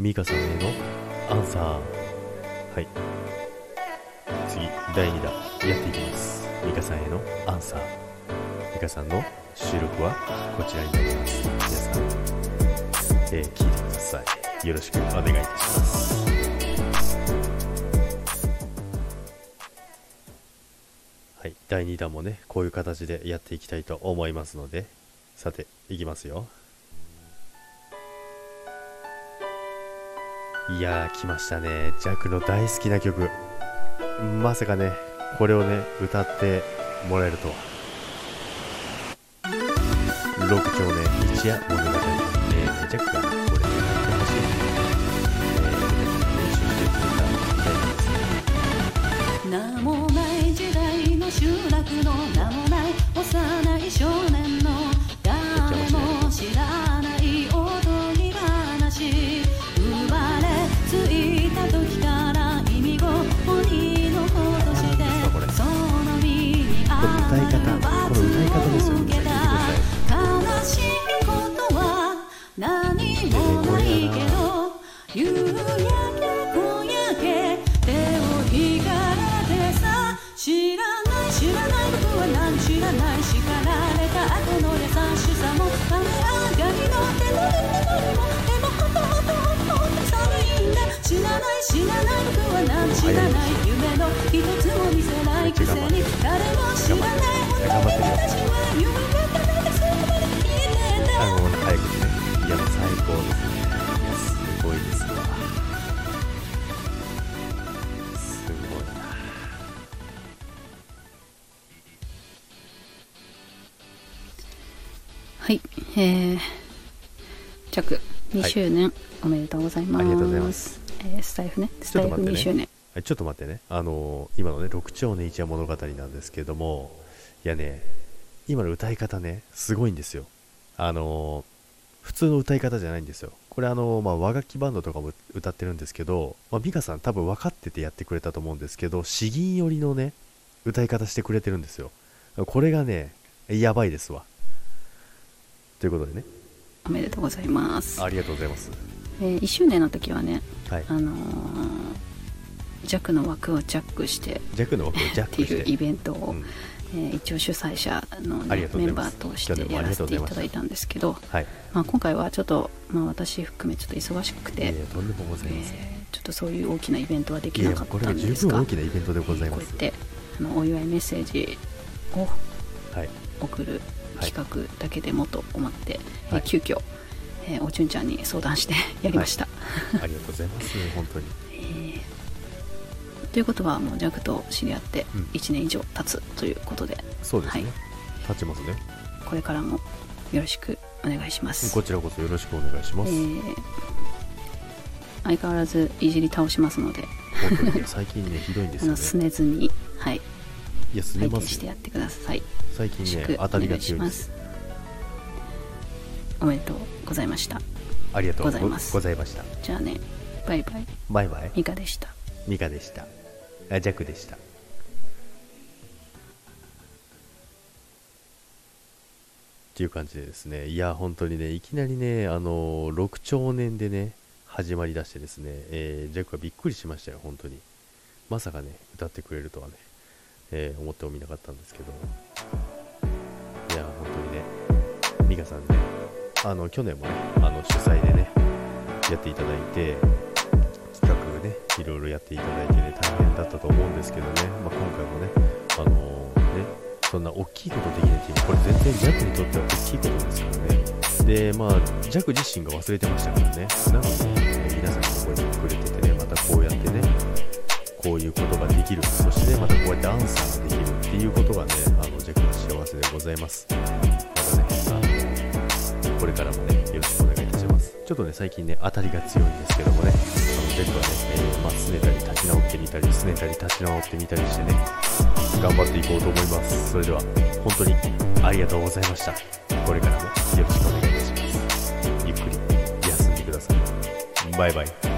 ミカさんへのアンサー。はい。次第2弾やっていきます。ミカさんへのアンサー。ミカさんの収録はこちらになります。皆さん、えー、聞いてください。よろしくお願いいたします。はい。第2弾もねこういう形でやっていきたいと思いますのでさていきますよ。いやー来ましたね。ジャックの大好きな曲。まさかねこれをね歌ってもらえるとは。6丁目一夜物語、えー、ジャックが夕焼け小焼け手を引かれてさ知らない知らない僕は何知らない叱られた後のはい、えー、着2周年おめでとうございます。ありがとうございます。えースタイフね、スタイフ2周年。はいちょっと待ってね、あのー今のね、六丁年一夜物語なんですけども、いやね、今の歌い方ね、すごいんですよ。あのー普通の歌い方じゃないんですよ。これあのーまあ、和楽器バンドとかも歌ってるんですけど、まあ、美香さん多分分かっててやってくれたと思うんですけど、詩吟寄りのね、歌い方してくれてるんですよ。これがね、やばいですわ。ということでね、おめでとうございます。ありがとうございます。えー1周年の時はね、はい。あのー弱の枠をジャックして弱の枠をジャックして。っていうイベントを、うんえー一応主催者の、ねメンバーとしてやらせていただいたんですけど、はい。まあ、今回はちょっと、まあ、私含めちょっと忙しくて、とんでもございません。えーちょっとそういう大きなイベントはできなかったんですが分大きなイベントでございます。こうやってあのお祝いメッセージをはい。送る企画だけでもと思って、えーはい。急遽、えーおちゅんちゃんに相談して やりました、ありがとうございます。本当に。えー。ということはもうジャックと知り合ってうん。1年以上経つということで、そうですね。はい。立ちますね。これからもよろしくお願いします。こちらこそよろしくお願いします。えー。相変わらずいじり倒しますので、最近ねひどいんですよね。あのすねずに、はい、いやすね拝ますよ見してや。ってください最近ね当たりが強いですす。おめでとうございましたありがとうございますございました。じゃあねバイバイバイバイ。ミカでしたミカでした。あジャックでした。っていう感じでですね、いや、本当にね、いきなりね、あの6兆年でね、始まりだしてですね、えージャックはびっくりしましたよ、本当に。まさかね、歌ってくれるとはね、えー思ってもみなかったんですけど、いや、本当にね、ミカさんね、あの、去年もね、あの、主催でね、やっていただいて、企画ね、いろいろやっていただいてね、大変だったと思うんですけどね、まあ、今回もね、あのね、そんな大きいことできないっていうのは、これ全然ジャックにとっては大きいことですからね。で、まあ、ジャック自身が忘れてましたからね。なので、皆さんが覚えてくれててね、きる、そして、またこうやってアンサーができるっていうことがね、あの、ジャックは幸せでございます。またね、あの、これからもね、よろしくお願いいたします。ちょっとね、最近ね、当たりが強いんですけどもね、あの、ジャックはね、えーまあ、拗ねたり立ち直ってみたり、拗ねたり立ち直ってみたりしてね、頑張っていこうと思います。それでは、本当にありがとうございました。これからもよろしくお願いいたします。ゆっくり休んでください。バイバイ。